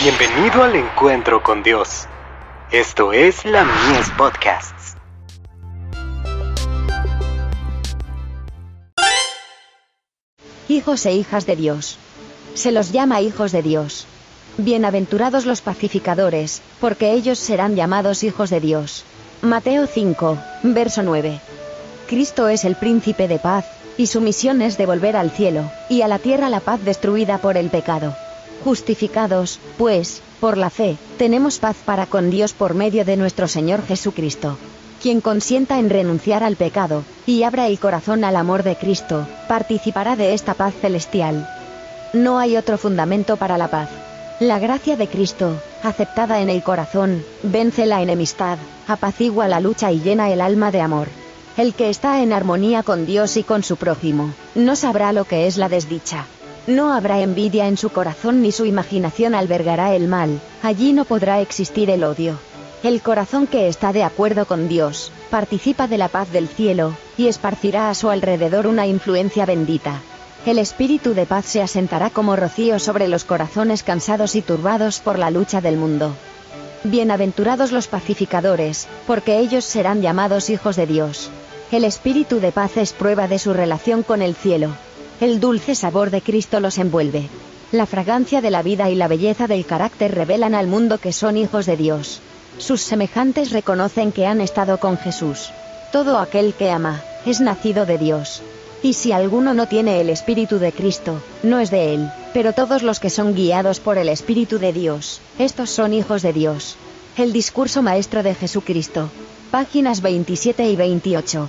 Bienvenido al encuentro con Dios. Esto es la Mies Podcasts. Hijos e hijas de Dios. Se los llama hijos de Dios. Bienaventurados los pacificadores, porque ellos serán llamados hijos de Dios. Mateo 5, verso 9. Cristo es el príncipe de paz, y su misión es devolver al cielo, y a la tierra la paz destruida por el pecado. Justificados, pues, por la fe, tenemos paz para con Dios por medio de nuestro Señor Jesucristo. Quien consienta en renunciar al pecado, y abra el corazón al amor de Cristo, participará de esta paz celestial. No hay otro fundamento para la paz. La gracia de Cristo, aceptada en el corazón, vence la enemistad, apacigua la lucha y llena el alma de amor. El que está en armonía con Dios y con su prójimo, no sabrá lo que es la desdicha. No habrá envidia en su corazón ni su imaginación albergará el mal, allí no podrá existir el odio. El corazón que está de acuerdo con Dios, participa de la paz del cielo, y esparcirá a su alrededor una influencia bendita. El espíritu de paz se asentará como rocío sobre los corazones cansados y turbados por la lucha del mundo. Bienaventurados los pacificadores, porque ellos serán llamados hijos de Dios. El espíritu de paz es prueba de su relación con el cielo. El dulce sabor de Cristo los envuelve. La fragancia de la vida y la belleza del carácter revelan al mundo que son hijos de Dios. Sus semejantes reconocen que han estado con Jesús. Todo aquel que ama, es nacido de Dios. Y si alguno no tiene el Espíritu de Cristo, no es de él, pero todos los que son guiados por el Espíritu de Dios, estos son hijos de Dios. El discurso maestro de Jesucristo. Páginas 27 y 28.